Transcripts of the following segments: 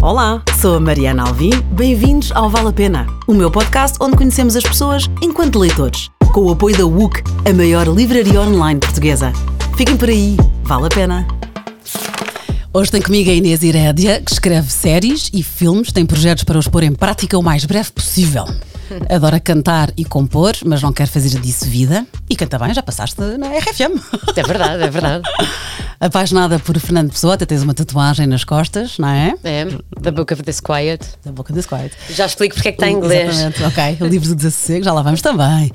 Olá, sou a Mariana Alvim. Bem-vindos ao Vale a Pena, o meu podcast onde conhecemos as pessoas enquanto leitores, com o apoio da WUC, a maior livraria online portuguesa. Fiquem por aí, vale a pena. Hoje tem comigo a Inês Irédia, que escreve séries e filmes, tem projetos para os pôr em prática o mais breve possível. Adora cantar e compor, mas não quer fazer disso vida. E canta bem, já passaste na RFM. É verdade, é verdade. Apaixonada por Fernando Pessoa, até tens uma tatuagem nas costas, não é? É, The Book of the Quiet. Da boca desse quiet. Já explico porque é que está em inglês. Exatamente, ok. O livro do Desassossego, já lá vamos também.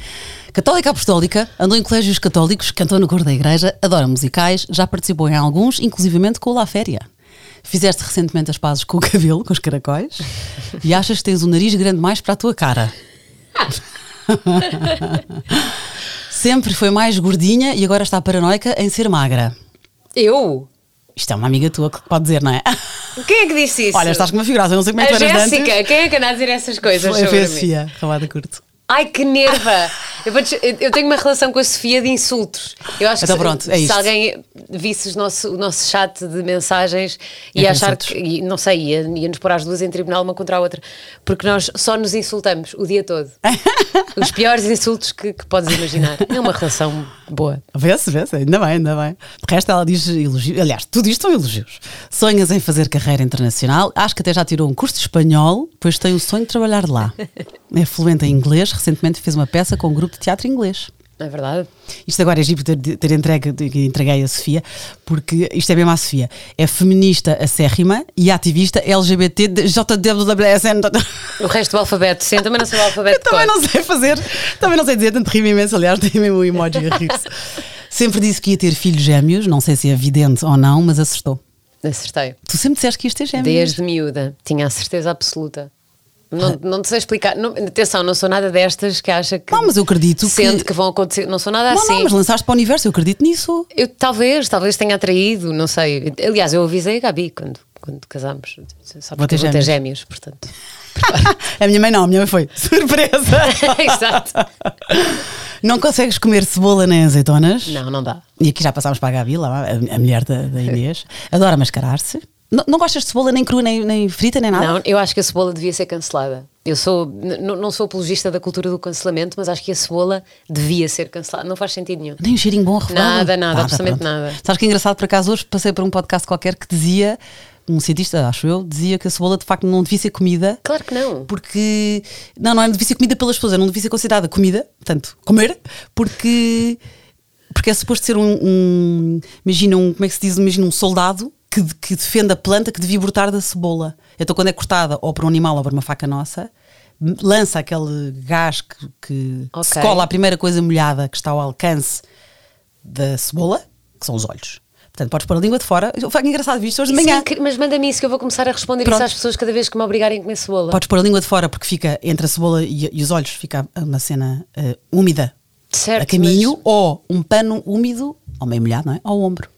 Católica apostólica, andou em colégios católicos, cantou no coro da igreja, adora musicais, já participou em alguns, inclusivamente com o La Féria. Fizeste recentemente as pazes com o cabelo, com os caracóis, e achas que tens um nariz grande mais para a tua cara. Sempre foi mais gordinha e agora está paranoica em ser magra. Eu? Isto é uma amiga tua que pode dizer, não é? Quem é que disse isso? Olha, estás com uma figuraça, não sei como é que tu eras Jéssica, antes. quem é que anda a dizer essas coisas Foi, a? Sofia, Rabada Curto. Ai, que nerva! Eu, tenho uma relação com a Sofia de insultos. Eu acho Então que se- pronto, é se, alguém visse o nosso, o nosso chat de mensagens É ia com achar que, e não sei, ia, ia nos pôr às duas em tribunal uma contra a outra, porque nós só nos insultamos o dia todo. Os piores insultos que, que podes imaginar. É uma relação boa. Vê-se, vê-se, ainda bem, ainda bem. De resto, ela diz elogios. Aliás, tudo isto são elogios. Sonhas em fazer carreira internacional. Acho que até já tirou um curso de espanhol, pois tem o sonho de trabalhar lá. É fluente em inglês. Recentemente fez uma peça com um grupo de teatro inglês. É verdade? Isto agora é giro ter, ter entregue, entreguei a Sofia, porque isto é mesmo a Sofia. É feminista acérrima e ativista LGBT JWSN. O resto do alfabeto, sim, também não sei o alfabeto Eu também não sei fazer, também não sei dizer, tanto rimo imenso, aliás, tem mesmo um emoji a rir-se. Sempre disse que ia ter filhos gêmeos, não sei se é evidente ou não, mas acertou. Acertei. Tu sempre disseste que ias ter gêmeos. Desde miúda, tinha a certeza absoluta. Não, não te sei explicar. Não, atenção, não sou nada destas que acha que. Não, mas eu acredito que- Sente que... vão acontecer. Não sou nada Não, assim. não, mas lançaste para o universo, eu acredito nisso. Eu talvez, talvez tenha atraído, não sei. Aliás, eu avisei a Gabi quando, quando casámos. Só Vou ter porque eu vou ter gêmeos, portanto. a minha mãe não, a minha mãe foi surpresa. Exato. não consegues comer cebola nem azeitonas. Não, não dá. E aqui já passámos para a Gabi, lá, a, a mulher da, da Inês. Adora mascarar-se. Não, não gostas de cebola nem crua, nem, nem frita, nem nada? Não, eu acho que a cebola devia ser cancelada. Eu sou, não sou apologista da cultura do cancelamento, mas acho que a cebola devia ser cancelada. Não faz sentido nenhum. Nem um cheirinho bom refogado? Nada, nada, absolutamente pronto. nada. Sabes que é engraçado, por acaso, hoje passei por um podcast qualquer que dizia, um cientista, acho eu, dizia que a cebola de facto não devia ser comida. Claro que não. Porque, não, não devia ser comida pelas pessoas, não devia ser considerada comida, portanto, comer, porque, porque é suposto ser um, um- imagina um, como é que se diz, imagina um soldado que, que defende a planta que devia brotar da cebola. Então quando é cortada ou por um animal ou por uma faca nossa, lança aquele gás que, que Ok. se cola à primeira coisa molhada que está ao alcance da cebola, que são os olhos. Portanto, podes pôr a língua de fora. Foi engraçado, visto hoje de é manhã. incri- mas manda-me isso que eu vou começar a responder Pronto. isso às pessoas cada vez que me obrigarem a comer cebola. Podes pôr a língua de fora porque fica entre a cebola e, e os olhos, fica uma cena eh, úmida Certo, a caminho, mas- ou um pano úmido, ou meio molhado, não é? Ao ombro.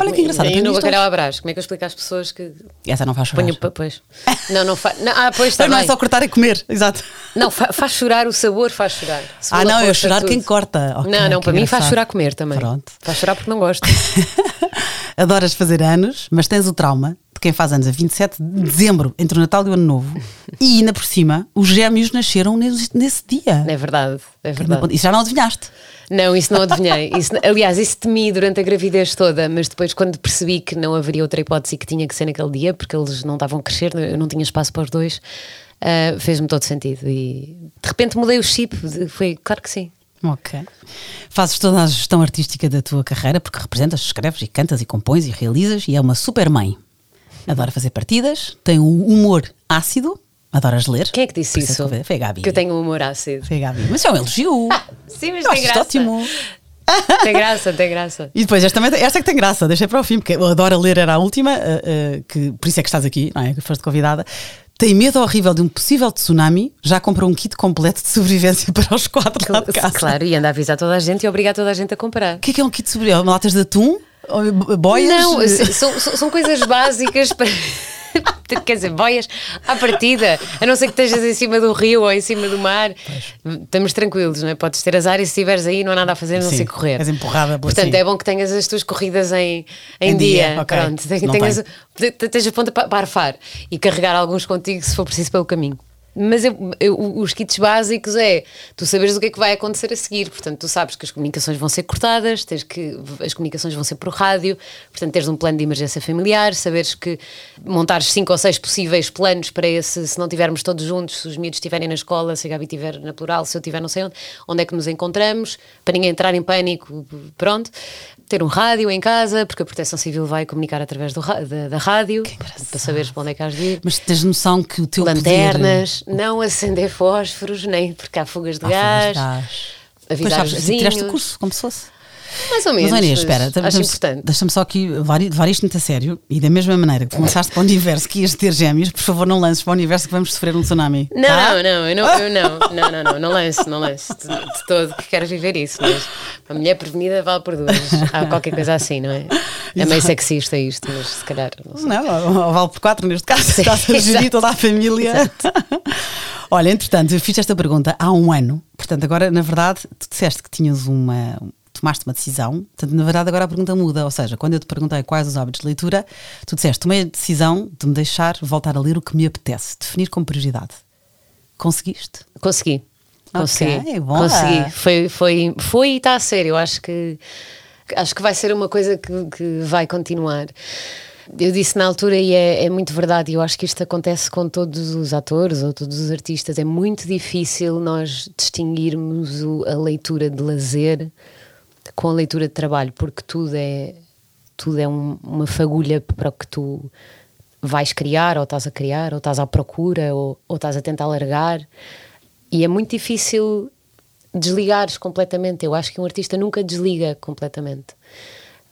Olha que engraçado. E aprendi no isto bacalhau à brás, como é que eu explico às pessoas que Essa não faz chorar. ponho pois. Não, não faz. Ah, pois Não, não é também. só cortar e comer, exato. Não, fa- faz chorar, o sabor faz chorar. Ah, não, é roxa, chorar tudo. quem corta. Ok, não, não, para mim faz chorar comer também. Pronto. Faz chorar porque não gosto. Adoras fazer anos, mas tens o trauma quem faz anos a 27 de dezembro, entre o Natal e o Ano Novo. E ainda por cima, os gêmeos nasceram nesse, nesse dia. É verdade, é verdade. Isso já não adivinhaste. Não, isso não adivinhei. Isso, aliás, isso temi durante a gravidez toda, mas depois, quando percebi que não haveria outra hipótese que tinha que ser naquele dia, porque eles não estavam a crescer, eu não tinha espaço para os dois, ah, fez-me todo sentido. E de repente mudei o chip. Foi, claro que sim. Ok. Fazes toda a gestão artística da tua carreira porque representas, escreves e cantas e compões e realizas e é uma super mãe. Adora fazer partidas, tem um humor ácido, adoras ler. Quem é que disse Por é isso? que- Foi a Gabi. Que eu tenho um humor ácido. Foi a Gabi. Mas é um elogio. Sim, mas Eu tem graça. ótimo. Tem graça, tem graça. E depois, esta, também, esta é que tem graça, deixei para o fim, porque eu adoro ler, era a última, eh, eh, que, por isso é que estás aqui, não é? Que foste convidada. Tem medo horrível de um possível tsunami, já comprou um kit completo de sobrevivência para os quatro lá de casa. Claro, e anda a avisar toda a gente e obrigar toda a gente a comprar. O que é que é um kit de sobrevivência? Latas de atum? Boias? Não, são, são, são coisas básicas para. Quer dizer, boias à partida, a não ser que estejas em cima do rio ou em cima do mar, pois. estamos tranquilos, não é? Podes ter azar e se estiveres aí não há nada a fazer, não sei correr. És empurrada Portanto, assim. é bom que tenhas as tuas corridas em, em, em dia. dia. Okay. Pronto, tenhas, tenhas a ponta para arfar e carregar alguns contigo se for preciso pelo caminho. Mas eu, eu, os kits básicos é tu saberes o que é que vai acontecer a seguir. Portanto, tu sabes que as comunicações vão ser cortadas, tens que as comunicações vão ser por rádio, portanto, teres um plano de emergência familiar, saberes que montares cinco ou seis possíveis planos para esse, se não estivermos todos juntos, se os miúdos estiverem na escola, se a Gabi estiver na plural, se eu estiver não sei onde, onde é que nos encontramos, para ninguém entrar em pânico, pronto ter um rádio em casa, porque a Proteção Civil vai comunicar através do, da, da rádio para saberes para onde é que has de ir. Mas tens noção que o teu Lanternas, poder... não acender fósforos, nem porque há fugas de há gás, fugas de gás. avisar pois, sabes, os vizinhos. Tiraste o curso, como se fosse. Mais ou menos. Mas, Inês, espera, deixa-me só aqui levar isto muito a sério e da mesma maneira que começaste para o universo que ias ter gêmeos, por favor, não lances para o universo que vamos sofrer um tsunami. Não, tá? não, não, eu não, eu não, não, não, não, não lance, não lance de, de todo que quero viver isso, mas a mulher prevenida vale por duas. Há qualquer coisa assim, não é? É meio sexista isto, mas se calhar. Não, não vale por quatro neste caso, está a gerir toda a família. Olha, entretanto, eu fiz esta pergunta há um ano, portanto, agora, na verdade, tu disseste que tinhas uma, tomaste uma decisão, portanto, na verdade agora a pergunta muda, ou seja, quando eu te perguntei quais os hábitos de leitura, tu disseste, tomei a decisão de me deixar voltar a ler o que me apetece, definir como prioridade. Conseguiste? Consegui. Consegui. Okay, Consegui. Foi, foi, foi e está a ser, eu acho que acho que vai ser uma coisa que, que vai continuar. Eu disse na altura, e é, é, muito verdade, eu acho que isto acontece com todos os atores ou todos os artistas, é muito difícil nós distinguirmos o, a leitura de lazer com a leitura de trabalho, porque tudo é, tudo é um, uma fagulha para o que tu vais criar, ou estás a criar, ou estás à procura, ou, ou estás a tentar largar. E é muito difícil desligares completamente. Eu acho que um artista nunca desliga completamente.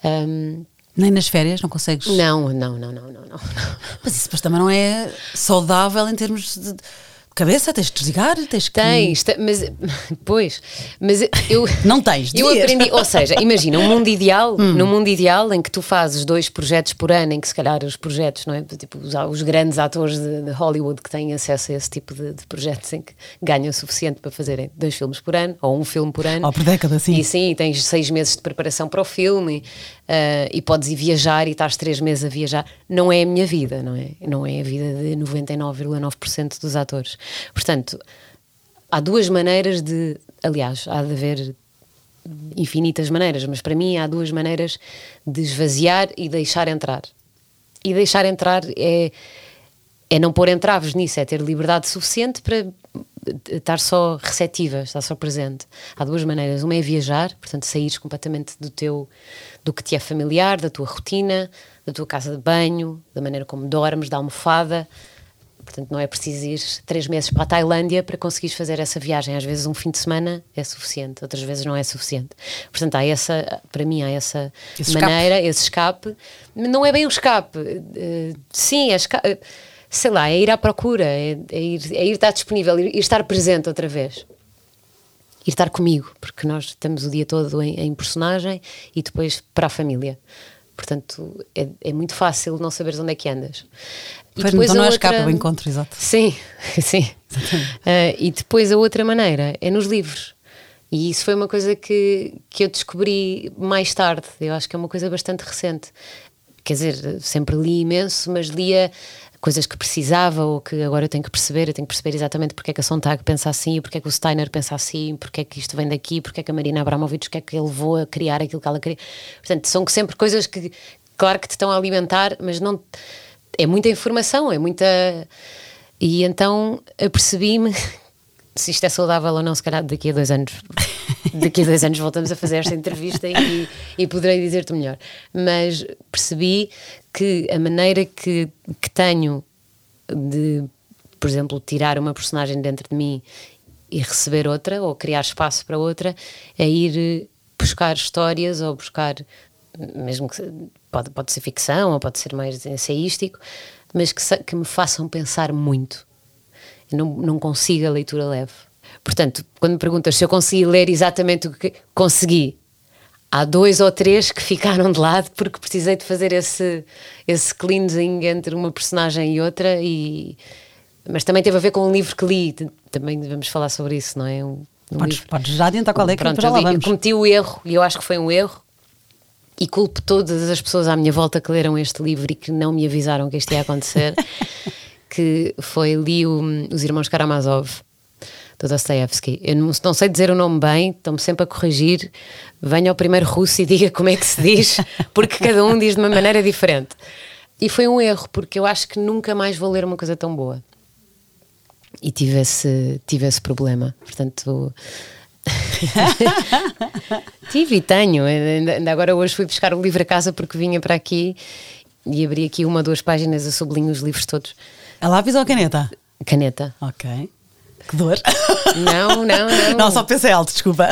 Um, nem nas férias não consegues? Não, não, não, não, não, não. Mas isso depois também não é saudável em termos de cabeça, tens que desligar, tens que. Tens, mas pois, mas eu não tens. Eu aprendi, ou seja, imagina um mundo ideal, hum. num mundo ideal em que tu fazes dois projetos por ano, em que se calhar os projetos, não é, tipo os, os grandes atores de, de, Hollywood que têm acesso a esse tipo de, de, projetos em que ganham o suficiente para fazerem dois filmes por ano ou um filme por ano. Ou por década, sim. E sim, tens seis meses de preparação para o filme uh, e podes ir viajar e estás três meses a viajar. Não é a minha vida, não é? Não é a vida de 99,9% dos atores. Portanto, há duas maneiras de. Aliás, há de haver infinitas maneiras, mas para mim há duas maneiras de esvaziar e deixar entrar. E deixar entrar é, é não pôr entraves nisso, é ter liberdade suficiente para estar só receptiva, estar só presente. Há duas maneiras. Uma é viajar, portanto, sair completamente do teu do que te é familiar, da tua rotina, da tua casa de banho, da maneira como dormes, da almofada. Portanto, não é preciso ir três meses para a Tailândia para conseguires fazer essa viagem. Às vezes um fim de semana é suficiente, outras vezes não é suficiente. Portanto, há essa, para mim, há essa esse maneira, escape. esse escape. Não é bem o escape. Uh, sim, é escape. Sei lá, é ir à procura, é, é, ir, é ir estar disponível, ir, ir estar presente outra vez ir estar comigo, porque nós estamos o dia todo em, em personagem e depois para a família. Portanto, é, é, muito fácil não saberes onde é que andas. E pois depois então não outra... escapa o encontro, exato. Sim, sim. Uh, e depois a outra maneira é nos livros. E isso foi uma coisa que, que eu descobri mais tarde. Eu acho que é uma coisa bastante recente. Quer dizer, sempre li imenso, mas lia coisas que precisava ou que agora eu tenho que perceber, eu tenho que perceber exatamente porque é que a Sontag pensa assim, porque é que o Steiner pensa assim, porque é que isto vem daqui, porque é que a Marina Abramovic, o que é que ele levou a criar aquilo que ela queria. Portanto, são sempre coisas que, claro que te estão a alimentar, mas não. É muita informação, é muita. E então apercebi-me se isto é saudável ou não, se calhar daqui a dois anos. Daqui a dois anos voltamos a fazer esta entrevista e, e poderei dizer-te melhor. Mas percebi que a maneira que, que tenho de, por exemplo, tirar uma personagem dentro de mim e receber outra, ou criar espaço para outra, é ir buscar histórias ou buscar, mesmo que pode, pode ser ficção ou pode ser mais ensaístico, mas que, que me façam pensar muito não, não consigo a leitura leve. Portanto, quando me perguntas se eu consegui ler exatamente o que consegui, há dois ou três que ficaram de lado porque precisei de fazer esse, esse cleansing entre uma personagem e outra e mas também teve a ver com um livro que li também vamos falar sobre isso não é um, um podes, podes já adiantar qual é que Pronto, já lá eu, vamos. cometi o erro e eu acho que foi um erro e culpo todas as pessoas à minha volta que leram este livro e que não me avisaram que isto ia acontecer que foi li o, os irmãos Karamazov do Dostoevsky. Eu não, não, sei dizer o nome bem, estão-me sempre a corrigir. Venha ao primeiro russo e diga como é que se diz, porque cada um diz de uma maneira diferente. E foi um erro, porque eu acho que nunca mais vou ler uma coisa tão boa. E tive esse, tive esse problema. Portanto. tive e tenho. Ainda agora hoje fui buscar o livro a casa porque vinha para aqui e abri aqui uma ou duas páginas a sublinho os livros todos. A lápis ou a caneta? Caneta. Ok. Que dor. Não, não, não. Não, só pensei alto, desculpa.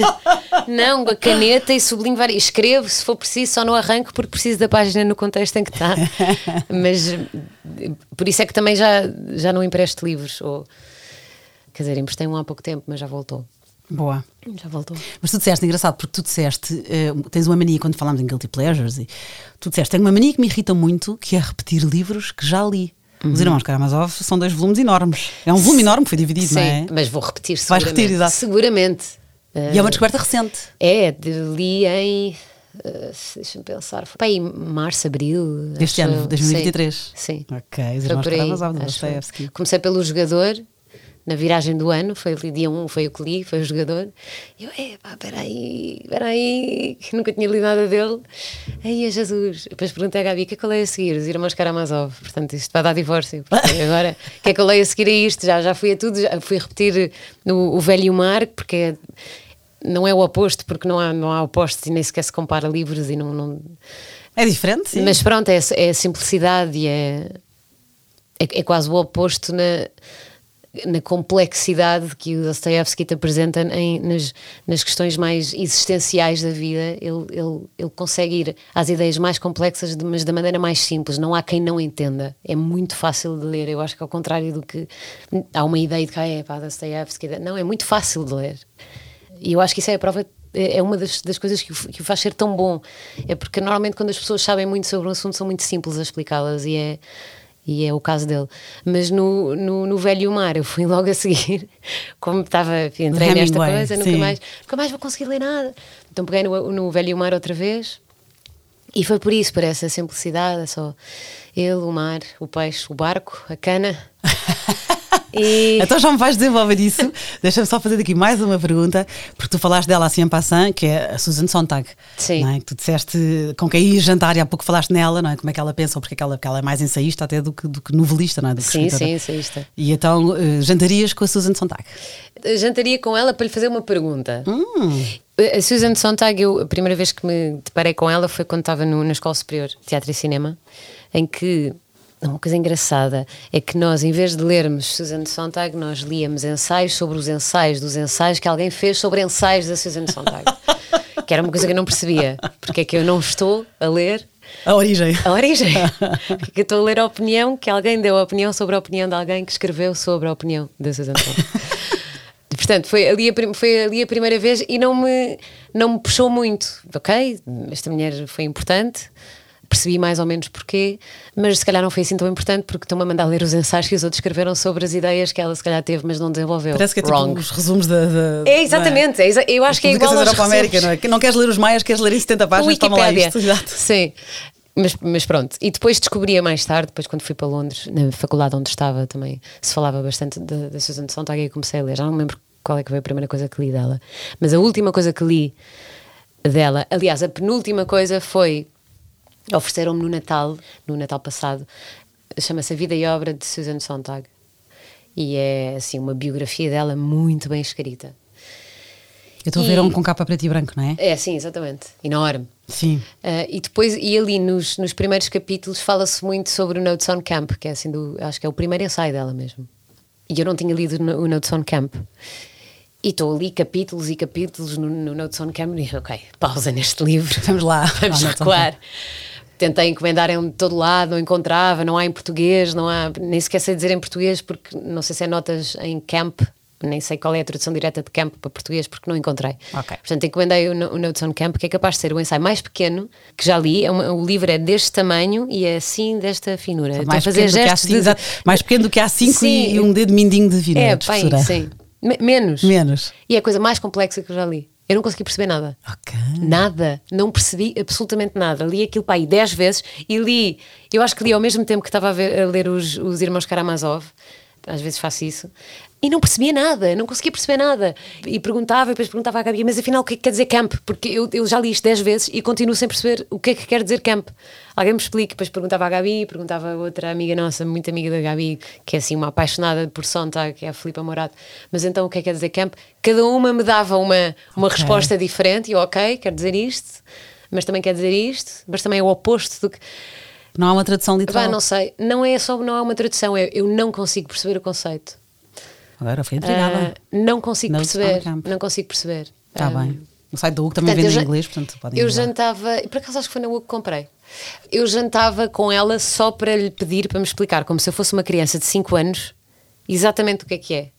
Não, a caneta e sublinho várias. Escrevo se for preciso, só no arranco, porque preciso da página no contexto em que está. Mas por isso é que também já, já não empresto livros. Ou, quer dizer, emprestei um há pouco tempo, mas já voltou. Boa. Já voltou. Mas tu disseste, engraçado, porque tu disseste, uh, tens uma mania quando falamos em Guilty Pleasures, e tu disseste, tenho uma mania que me irrita muito, que é repetir livros que já li. Uhum. Os Irmãos Karamazov são dois volumes enormes. É um volume enorme que foi dividido, Sim, não é? mas vou repetir seguramente. Vais repetir, exato. Seguramente. E é uma descoberta recente. É, de, li em. Uh, Deixa-me pensar. Foi em março, abril. Deste ano, 2023. Sim. sim. Ok, os Irmãos Karamazov. Comecei pelo jogador, na viragem do ano, foi ali dia 1, um, foi o que li, foi o jogador. E eu, epá, peraí, peraí, nunca tinha lido nada dele. Aí, Jesus. Depois perguntei à Gabi, o que é que eu leio a seguir? Os Irmãos Karamazov. Portanto, isto vai dar divórcio. agora, o que é que eu leio a seguir a isto? Já, já fui a tudo, já fui repetir no, o Velho Mar, porque é, não é o oposto, porque não há, não há opostos e nem sequer se compara livros e não... não... É diferente, sim. Mas pronto, é, é a simplicidade e é, é, é quase o oposto na na complexidade que o Dostoevsky te apresenta em, nas, nas questões mais existenciais da vida, ele, ele, ele consegue ir às ideias mais complexas, mas da maneira mais simples. Não há quem não entenda. É muito fácil de ler. Eu acho que, ao contrário do que há uma ideia de que ah, é pá, Dostoevsky. Não, é muito fácil de ler. E eu acho que isso é a prova é uma das, das coisas que o, que o, faz ser tão bom. É porque normalmente quando as pessoas sabem muito sobre um assunto são muito simples a explicá-las e é e é o caso dele. Mas no, no, no Velho Mar eu fui logo a seguir, como estava, entrei nesta coisa, nunca mais, nunca mais vou conseguir ler nada. Então peguei no, no Velho Mar outra vez e foi por isso, por essa simplicidade, é só ele, o mar, o peixe, o barco, a cana. E... Então já me vais desenvolver isso. Deixa-me só fazer aqui mais uma pergunta, porque tu falaste dela assim em passant, que é a Susan Sontag. Sim. É? Que tu disseste com quem ia jantar e há pouco falaste nela, não é? Como é que ela pensa, porque é que ela, porque ela é mais ensaísta até do que, do que novelista, não é? sim, escritora. sim, ensaísta. E então uh, jantarias com a Susan Sontag? Jantaria com ela para lhe fazer uma pergunta. Hum. A Susan Sontag, eu, a primeira vez que me deparei com ela foi quando estava no, na Escola Superior de Teatro e Cinema, em que uma coisa engraçada é que nós, em vez de lermos Susan Sontag, nós líamos ensaios sobre os ensaios dos ensaios que alguém fez sobre ensaios da Susan Sontag. que era uma coisa que eu não percebia. Porque é que eu não estou a ler a origem. A origem. Porque eu estou a ler a opinião que alguém deu a opinião sobre a opinião de alguém que escreveu sobre a opinião da Susan Sontag. Portanto, foi ali, a, foi ali a primeira vez e não me, não me puxou muito. Ok, esta mulher foi importante, percebi mais ou menos porquê, mas se calhar não foi assim tão importante porque estão-me a mandar ler os ensaios que os outros escreveram sobre as ideias que ela se calhar teve, mas não desenvolveu. Parece que é tipo Wrong. os resumos da. da é exatamente, é? É, eu acho que é igual aos Europa América, não é? Que não queres ler os maias, queres ler em 70 páginas, toma lá isto. Exato. Sim. Mas, mas, pronto, e depois descobria mais tarde, depois quando fui para Londres, na faculdade onde estava também, se falava bastante da Susan de Sontag e comecei a ler. Já não me lembro qual é que foi a primeira coisa que li dela, mas a última coisa que li dela, aliás, a penúltima coisa foi ofereceram-me no Natal, no Natal passado, chama-se A Vida e Obra de Susan Sontag. E é assim uma biografia dela muito bem escrita. Eu estou a ver um com capa preto e branco, não é? É, sim, exatamente. Enorme. Sim. Uh, e depois, e ali nos, nos primeiros capítulos, fala-se muito sobre o Notes on Camp, que é assim, do, acho que é o primeiro ensaio dela mesmo. E eu não tinha lido o Notes on Camp. E estou ali capítulos e capítulos no, no Notes on Camp e ok, pausa neste livro. Vamos lá. Vamos recuar. Tentei encomendar em todo lado, não encontrava, não há em português, não há, nem sequer sei dizer em português, porque não sei se é notas em camp, nem sei qual é a tradução direta de camp para português porque não encontrei. Ok. Portanto, encomendei o, o Notes on Camp, que é capaz de ser o ensaio mais pequeno que já li. É uma- o livro é deste tamanho e é assim, desta finura. Mais, fazer pequeno do que gestos A5, de- exato. mais pequeno do que A5 Sim. e, e um dedo mindinho de vinho. É, bem, sim. Me- menos. Menos. E é a coisa mais complexa que eu já li. Eu não consegui perceber nada. Ok. Nada, não percebi absolutamente nada. Li aquilo para aí 10 vezes e li, eu acho que li ao mesmo tempo que estava a, ver- a ler os, os Irmãos Karamazov, às vezes faço isso, e não percebia nada, não conseguia perceber nada. E perguntava, e depois perguntava à Gabi, mas afinal o que é que quer dizer camp? Porque eu, eu já li isto 10 vezes e continuo sem perceber o que é que quer dizer camp. Alguém me explique, depois perguntava à Gabi, perguntava a outra amiga nossa, muito amiga da Gabi, que é assim uma apaixonada por Sontag, que é a Filipa Morato. Mas então o que é que quer dizer camp? Cada uma me dava uma, uma Ok. resposta diferente e eu, ok, quer dizer isto, mas também quer dizer isto, mas também é o oposto do que. Não há uma tradução literal. Vá, não sei, não é só não é uma tradução, é eu não consigo perceber o conceito. Agora fui intrigada. Ah, não consigo perceber, não consigo perceber. Está Ah, bem. O site da UC também Portanto, vende em inglês, portanto podem Eu ir lá. jantava, por acaso acho que foi na UC que comprei. Eu jantava com ela só para lhe pedir para me explicar, como se eu fosse uma criança de 5 anos, exatamente o que é que é.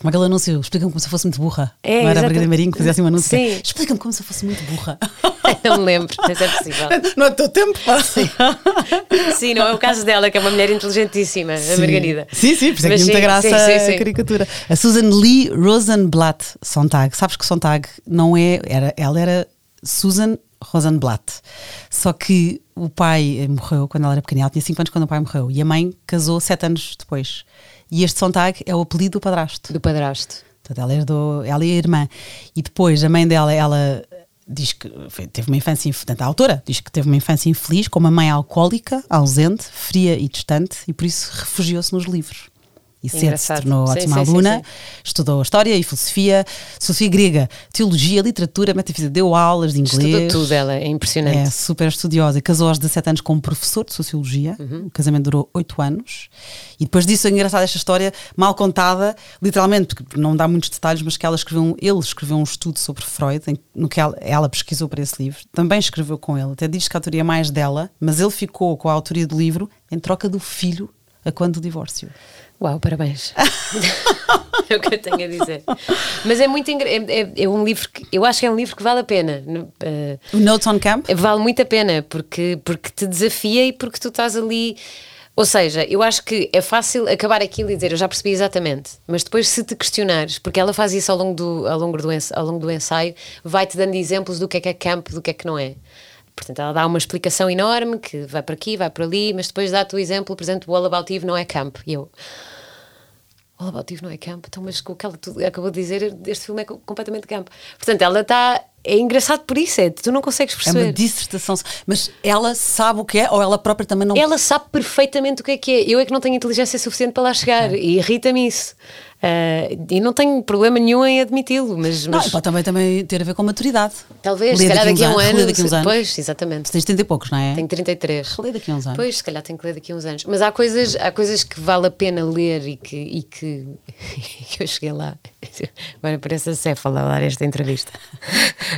Como aquele anúncio, explica-me como se eu fosse muito burra. É, não era a. Margarida Marinho que fazia assim um anúncio? Sim. Explica-me como se eu fosse muito burra. não me lembro, mas é possível. não é teu tempo, pá. Sim, não é o caso dela, que é uma mulher inteligentíssima, a Sim. Margarida. Sim, sim, por isso é que muita sim, graça sim, sim, sim. a caricatura. A Susan Lee Rosenblatt Sontag. Sabes que Sontag não é. Era, ela era Susan Rosenblatt. Só que o pai morreu quando ela era pequena. Ela tinha 5 anos quando o pai morreu. E a mãe casou 7 anos depois. E este Sontag é o apelido do padrasto. Do padrasto. Portanto, ela herdou, ela e a irmã. E depois a mãe dela, ela diz que foi- teve uma infância, inf- portanto, a autora diz que teve uma infância infeliz, com uma mãe alcoólica, ausente, fria e distante, e por isso refugiou-se nos livros. E cedo se Engraçado. tornou Sim, ótima sim, aluna, sim. estudou História e Filosofia, Filosofia Grega, Teologia, Literatura, Metafísica, deu aulas de inglês. Estudou tudo, ela é impressionante. É super estudiosa. Casou aos 17 anos com um professor de Sociologia. Uhum. O casamento durou 8 anos. E depois disso é engraçada esta história, mal contada, literalmente, porque não dá muitos detalhes, mas que ela escreveu um, ele escreveu um estudo sobre Freud, em- no que ela, ela pesquisou para esse livro. Também escreveu com ele. Até diz que a autoria é mais dela, mas ele ficou com a autoria do livro em troca do filho a quando do divórcio. Uau, parabéns. é o que eu tenho a dizer. Mas é muito é, é, é um livro que eu acho que é um livro que vale a pena. Eh, O Notes on Camp? vale muito a pena porque, porque te desafia e porque tu estás ali. Ou seja, eu acho que é fácil acabar aquilo e dizer eu já percebi exatamente, mas depois se te questionares, porque ela faz isso ao longo do, ao longo do, ens- ao longo do ensaio, vai-te dando exemplos do que é que é camp, do que é que não é. Portanto, ela dá uma explicação enorme que vai para aqui, vai para ali, mas depois dá-te o exemplo, por exemplo, o All About Eve não é camp. E eu, All About Eve não é camp, então, mas com o que ela acabou de dizer, este filme é co- completamente camp. Portanto, ela está. É engraçado por isso, é, tu não consegues É perceber. uma dissertação. Mas ela sabe o que é ou ela própria também não Ela sabe perfeitamente o que é que é. Eu é que não tenho inteligência suficiente para lá chegar e irrita-me isso. Ah, e não tenho problema nenhum em admiti-lo, mas, Não, mas e pode também, também ter a ver com maturidade. talvez, Lê se calhar daqui a um ano. daqui uns anos. Pois, exatamente. Tens 30 e poucos, não é? Tenho 33. Relê daqui a uns anos. Pois, se calhar tenho que ler daqui a uns anos. Mas há coisas, há coisas que vale a pena ler e que, e que, que eu cheguei lá. Agora parece a Céfala dar esta entrevista.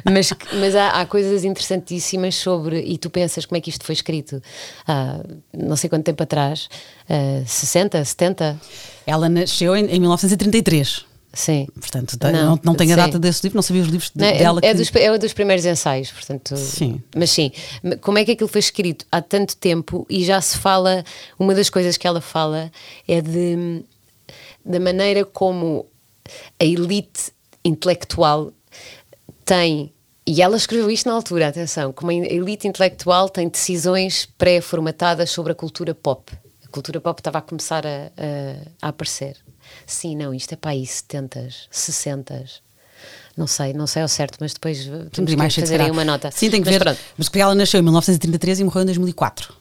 Mas, mas há, há coisas interessantíssimas sobre. E tu pensas como é que isto foi escrito há não sei quanto tempo atrás 60, 70? Ela nasceu em, em 1933. Sim. Portanto, não, não, tenho a sim. data desse livro, não sabia os livros de- Não, é- dela. é, que- dos, é dos primeiros ensaios, portanto. Sim. Mas sim, como é que aquilo foi escrito há tanto tempo e já se fala, uma das coisas que ela fala é de da maneira como a elite intelectual tem, e ela escreveu isto na altura, atenção, como a elite intelectual tem decisões pré-formatadas sobre a cultura pop. Cultura pop estava a começar a, a- a aparecer. Sim, não, isto é para aí 70, 60. Não sei, não sei ao certo, mas depois temos que mais cedo, fazer aí uma nota. Sim, tem que Mas ver. pronto. Mas porque ela nasceu em 1933 e morreu em 2004.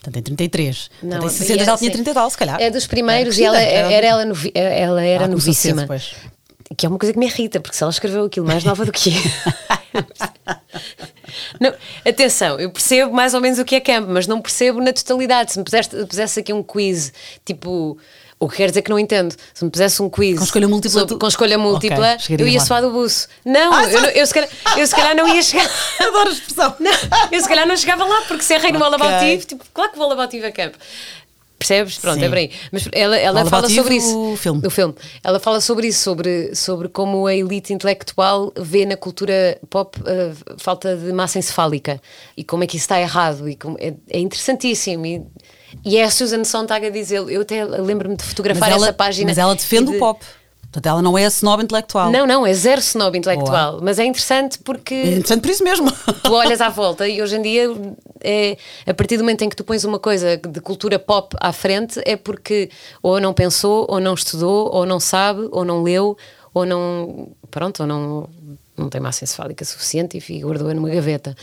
Portanto, em 33. Não, Portanto, em e 60 é já tinha assim, 30 e tal, se calhar. É dos primeiros Era e ela, era ela, novi- ela era cedo novíssima. Que é uma coisa que me irrita, porque se ela escreveu aquilo mais nova do que eu. não, atenção, eu percebo mais ou menos o que é camp, mas não percebo na totalidade. Se me puseste, pusesse aqui um quiz, tipo. O que quer dizer que não entendo. Se me pusesse um quiz Com escolha múltipla, sobre- tu- com escolha múltipla, Ok, eu ia lá. suar do buço. Não, Ah, eu, não- eu, se calhar, eu se calhar não ia chegar. Adoro a expressão. Não, eu se calhar não chegava lá, porque se errei no Ok. All About Eve, tipo, claro que o Eve é camp. Percebes? Pronto, Sim. é por aí. Mas ela, ela fala sobre isso. o filme. O filme. Ela fala sobre isso, sobre, sobre como a elite intelectual vê na cultura pop a falta de massa encefálica e como é que isso está errado. E como, é, é interessantíssimo. E, e é a Susan Sontag a dizer. Eu até lembro-me de fotografar ela, essa página. mas ela defende de- o pop. Portanto, ela não é a snob intelectual. Não, não, é zero snob intelectual. Mas é interessante É porque interessante por isso mesmo. tu olhas à volta e hoje em dia é, a partir do momento em que tu pões uma coisa de cultura pop à frente é porque ou não pensou, ou não estudou, ou não sabe, ou não leu, ou não pronto, ou não, não tem massa encefálica suficiente e guardou-a numa gaveta.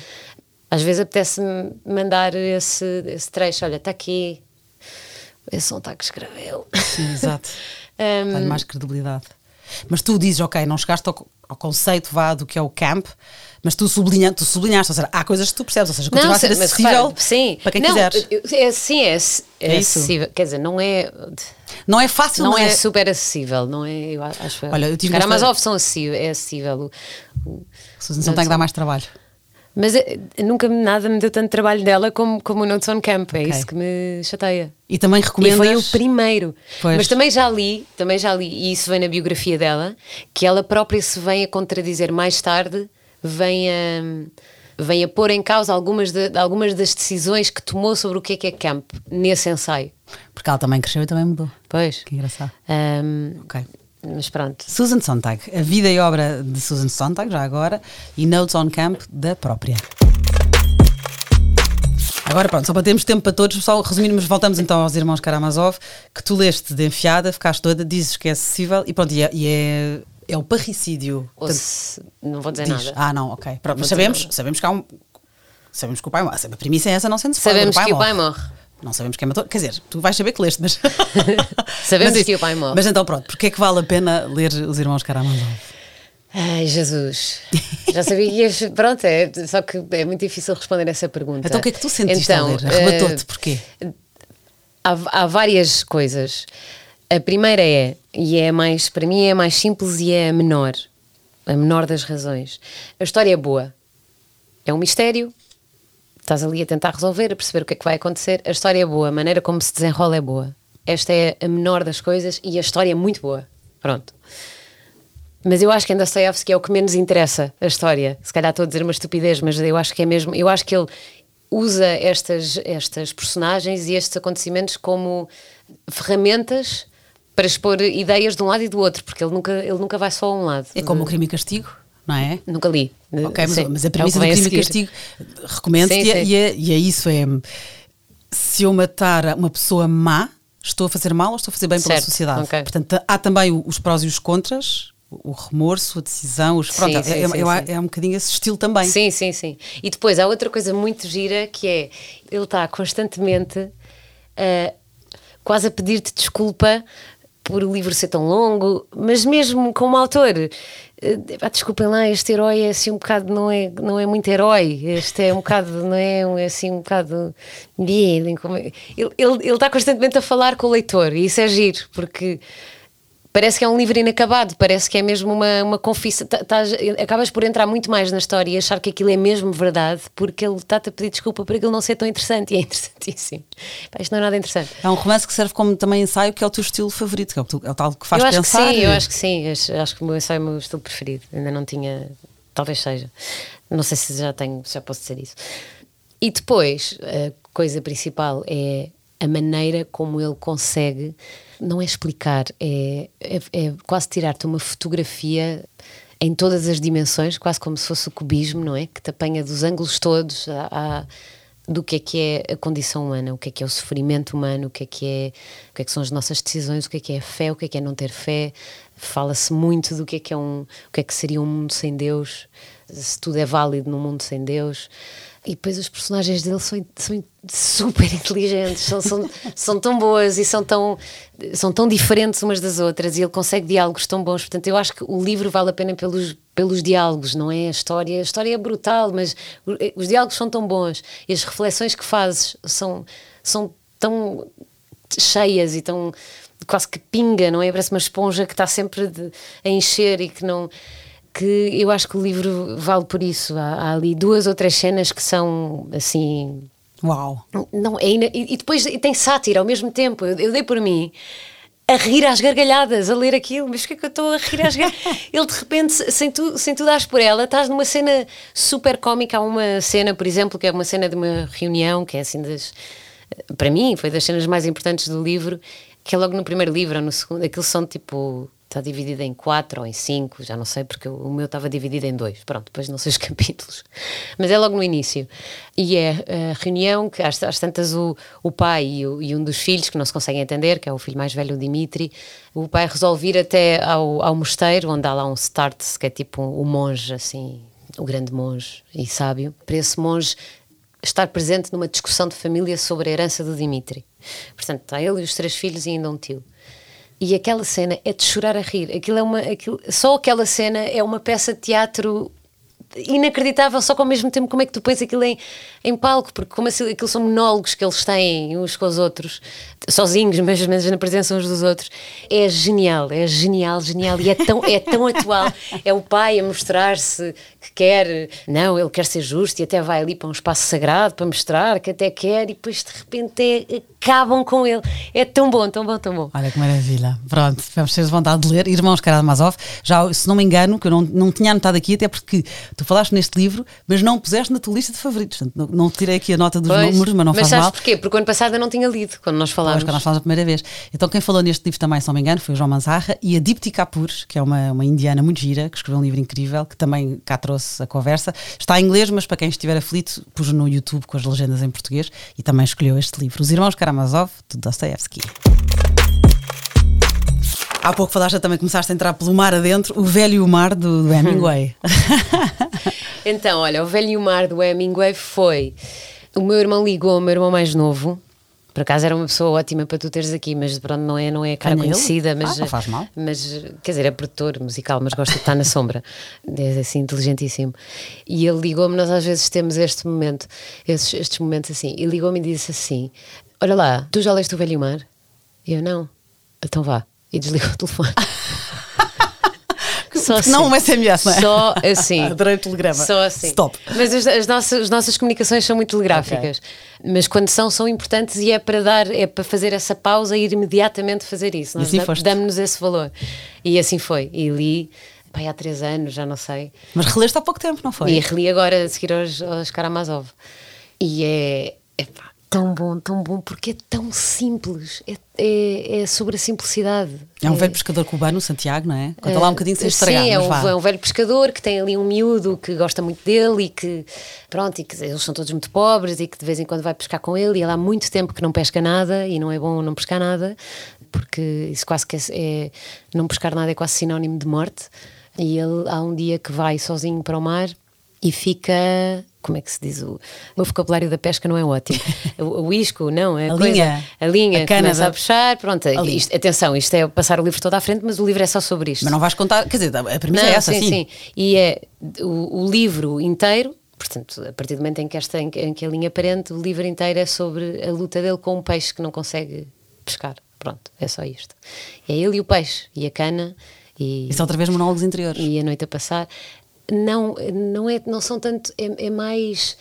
Às vezes apetece-me mandar esse, esse trecho, olha, está aqui esse som está que escreveu. Sim, exato. Um, Dá-lhe mais credibilidade. Mas tu dizes, ok, não chegaste ao, ao conceito vá do que é o camp, mas tu, sublinha, tu sublinhaste, ou seja, há coisas que tu percebes, ou seja, continua a ser se- mas acessível repara, sim. para quem não, quiser. eu- É, sim, é, é É acessível. Quer dizer, não é. Não é fácil, Não mas é super acessível, não é? Eu a- acho Olha, eu tive Os Karamazov nesta- são acessível, é acessível. O- o- não tem que dar mais trabalho. Mas eh, nunca nada me deu tanto trabalho dela como, como o Notes on Camp, é Ok. isso que me chateia. E também E recomendas. foi o primeiro. Pois. Mas também já li, também já li, e isso vem na biografia dela, que ela própria se vem a contradizer mais tarde, vem a, vem a pôr em causa algumas, de- algumas das decisões que tomou sobre o que é que é camp nesse ensaio. Porque ela também cresceu e também mudou. Pois. Que engraçado. Ahm, Ok. Mas pronto. Susan Sontag, a vida e obra de Susan Sontag, já agora, e Notes on Camp da própria. Agora pronto, só para termos tempo para todos, só resumirmos, voltamos então aos irmãos Karamazov, que tu leste de enfiada, ficaste toda, dizes que é acessível e pronto, e é, e é, é o parricídio. Ou se, não vou dizer Diz. nada. Ah, não, ok. Pronto, mas vou dizer sabemos, nada. sabemos que há um. Sabemos que o pai morre. A premissa é essa, não sendo spoiler, Sabemos que o pai morre. Não sabemos quem matou. Quer dizer, tu vais saber que leste, mas. Sabemos Mas que o pai morre. Mas então, pronto, porque é que vale a pena ler Os Irmãos Karamazov? Ai, Jesus. Já sabia que ias. Pronto, é, só que é muito difícil responder essa pergunta. Então, o que é que tu sentiste então, a ler? Arrebatou-te, eh, porquê? há, há várias coisas. A primeira é, e é mais, para mim é a mais simples e é a menor, a menor das razões. A história é boa. É um mistério. Estás ali a tentar resolver, a perceber o que é que vai acontecer. A história é boa, a maneira como se desenrola é boa. Esta é a menor das coisas e a história é muito boa. Pronto. Mas eu acho que em Dostoevsky é o que menos interessa a história. Se calhar estou a dizer uma estupidez, mas eu acho que é mesmo. Eu acho que ele usa estas, estas personagens e estes acontecimentos como ferramentas para expor ideias de um lado e do outro, porque ele nunca, ele nunca vai só a um lado. É como o crime e castigo, não é? Nunca li. Ok, mas, Sim, mas a é premissa que do crime e castigo recomendo-te Sim, e, é- sim. e é, e é isso: é se eu matar uma pessoa má, estou a fazer mal ou estou a fazer bem pela Certo, sociedade? ok. Portanto, há também os prós e os contras, o remorso, a decisão, os, pronto, Sim, é, sim, é- sim, eu- sim. é um bocadinho esse estilo também. Sim, sim, sim. E depois há outra coisa muito gira que é ele está constantemente ah, quase a pedir-te desculpa por o livro ser tão longo, mas mesmo como autor, pá, desculpem lá, este herói é assim um bocado, não é, não é muito herói, este é um bocado, não é, é assim um bocado. Ele- ele está constantemente a falar com o leitor e isso é giro, porque parece que é um livro inacabado, parece que é mesmo uma, uma confissão. Tá- acabas por entrar muito mais na história e achar que aquilo é mesmo verdade, porque ele está-te a pedir desculpa por aquilo não ser tão interessante e é interessantíssimo. Pá, isto não é nada interessante. É um romance que serve como também ensaio, que é o teu estilo favorito, que é o, tu- é o tal que faz eu acho pensar. que sim, eu acho que sim. Acho, acho que o meu ensaio é o meu estilo preferido. Ainda não tinha. Talvez seja. Não sei se já tenho, se já posso dizer isso. E depois, a coisa principal é a maneira como ele consegue, não é explicar, é, é, é quase tirar-te uma fotografia em todas as dimensões, quase como se fosse o cubismo, não é? Que te apanha dos ângulos todos à- à- do que é que é a condição humana, o que é que é o sofrimento humano, o que é que é, o que é que são as nossas decisões, o que é que é a fé, o que é que é não ter fé. Fala-se muito do que é que é um, o que é que seria um mundo sem Deus, se tudo é válido num mundo sem Deus. E depois os personagens dele são, são super inteligentes, são, são, são tão boas e são tão, são tão diferentes umas das outras e ele consegue diálogos tão bons. Portanto, eu acho que o livro vale a pena pelos, pelos diálogos, não é a história. A história é brutal, mas o- os diálogos são tão bons e as reflexões que fazes são, são tão cheias e tão quase que pinga, não é? Parece uma esponja que está sempre de- a encher e que não que eu acho que o livro vale por isso. Há, há ali duas ou três cenas que são assim Uau! Não, é ina- e, e depois tem sátira ao mesmo tempo. Eu, eu dei por mim a rir às gargalhadas, a ler aquilo, mas o que é que eu estou a rir às gargalhadas? Ele de repente, sem tu, sem tu dares por ela, estás numa cena super cómica. Há uma cena, por exemplo, que é uma cena de uma reunião, que é assim das. Para mim, foi das cenas mais importantes do livro, que é logo no primeiro livro ou no segundo. Aquilo são tipo. Está dividido em quatro ou em cinco, já não sei, porque o meu estava dividido em dois. Pronto, depois não sei os capítulos. Mas é logo no início. E é a reunião que às, às tantas o, o pai e, o- e um dos filhos, que não se conseguem entender, que é o filho mais velho, o Dimitri, o pai resolve ir até ao, ao mosteiro, onde há lá um Starts, que é tipo um, um monge, assim, o grande monge e sábio, para esse monge estar presente numa discussão de família sobre a herança do Dimitri. Portanto, está ele e os três filhos e ainda um tio. E aquela cena é de chorar a rir. Aquilo é uma, aquilo, só aquela cena é uma peça de teatro inacreditável, só que ao mesmo tempo como é que tu pões aquilo em, em palco, porque como assim, aquilo são monólogos que eles têm uns com os outros, sozinhos, mas, mas na presença uns dos outros, é genial, é genial, genial, e é tão, é tão atual. É o pai a mostrar-se que quer, não, ele quer ser justo e até vai ali para um espaço sagrado para mostrar que até quer, e depois de repente é, acabam com ele. É tão bom, tão bom, tão bom. Olha que maravilha. Pronto, vamos ter vontade de ler. Irmãos Karamazov, já se não me engano, que eu não, não tinha anotado aqui, até porque tu falaste neste livro, mas não o puseste na tua lista de favoritos. Não, não tirei aqui a nota dos Pois, números, mas não faz sabes mal. porquê? Porque o ano passado eu não tinha lido, quando nós Pois, falámos. quando nós falamos a primeira vez. Então, quem falou neste livro também, se não me engano, foi o João Manzarra e a Dipti Kapoor, que é uma, uma indiana muito gira, que escreveu um livro incrível, que também cá trouxe a conversa. Está em inglês, mas para quem estiver aflito, pus no YouTube com as legendas em português e também escolheu este livro. Os Irmãos Karamazov, de Dostoevsky. Há pouco falaste também, começaste a entrar pelo mar adentro, o velho mar do, do Hemingway. Então, olha, o velho mar do Hemingway foi. O meu irmão ligou, o meu irmão mais novo. Por acaso era uma pessoa ótima para tu teres aqui, mas pronto, não é, não é a cara conhecida, mas, Ah, não faz mal. mas quer dizer, é produtor musical, mas gosta de estar na sombra. É assim, inteligentíssimo. E ele ligou-me, nós às vezes temos este momento, estes, estes momentos assim. E ligou-me e disse assim: Olha lá, tu já leste o velho mar? E eu não. Então vá. E desligou o telefone. Só Porque não um SMS, não é? Só assim. Adorei o telegrama. Só assim. Stop. Mas as, as nossas, as nossas comunicações são muito telegráficas. Mas quando são, são importantes e é para dar, é para fazer essa pausa e ir imediatamente fazer isso. Nós assim da- foste. damos-nos esse valor. E assim foi. E li, pai, há três anos, já não sei. Mas releste há pouco tempo, não foi? E reli agora a seguir aos, aos Karamazov. E é, é pá, tão bom, tão bom, porque é tão simples. É, é, é sobre a simplicidade. É um velho pescador cubano, Santiago, não é? Conta lá um bocadinho sem estragar. Sim, é mas um, é um velho pescador que tem ali um miúdo que gosta muito dele e que, pronto, e que eles são todos muito pobres e que de vez em quando vai pescar com ele e ele há muito tempo que não pesca nada e não é bom não pescar nada porque isso quase que é, é- não pescar nada é quase sinónimo de morte e ele há um dia que vai sozinho para o mar e fica como é que se diz o, meu vocabulário da pesca não é ótimo o, o isco não é A coisa- linha. a linha A cana a puxar pronto isto- atenção isto é passar o livro todo à frente mas o livro é só sobre isto Mas não vais contar, quer dizer, a premissa não, é essa, sim, sim. sim. E é o, o livro inteiro, portanto, a partir do momento em que, esta, em, que- a linha aparente, o livro inteiro é sobre a luta dele com um peixe que não consegue pescar. Pronto, é só isto. É ele e o peixe, e a cana, e, Isso é outra vez monólogos interiores. e a noite a passar. Não, não, é, não são tanto, é, é mais.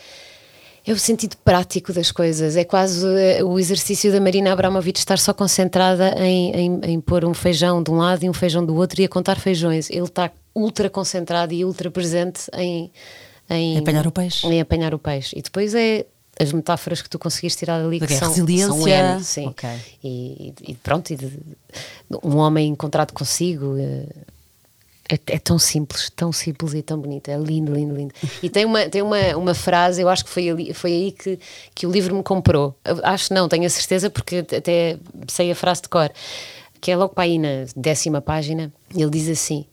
É o sentido prático das coisas. É quase eh, o exercício da Marina Abramovic estar só concentrada em, em, em pôr um feijão de um lado e um feijão do outro e a contar feijões. Ele está ultra concentrado e ultra presente em, em Apanhar o peixe. Em apanhar o peixe. E depois é as metáforas que tu conseguiste tirar dali que Ok, são, resiliência, são N, sim. ok. E, e pronto, e de- um homem encontrado consigo. eh, é, é tão simples, tão simples e tão bonito. É lindo, lindo, lindo. E tem uma, tem uma, uma frase, eu acho que foi, ali, foi aí que, que o livro me comprou. Eu Acho não, tenho a certeza, porque até sei a frase de cor. Que é logo para aí na décima página. Ele diz assim: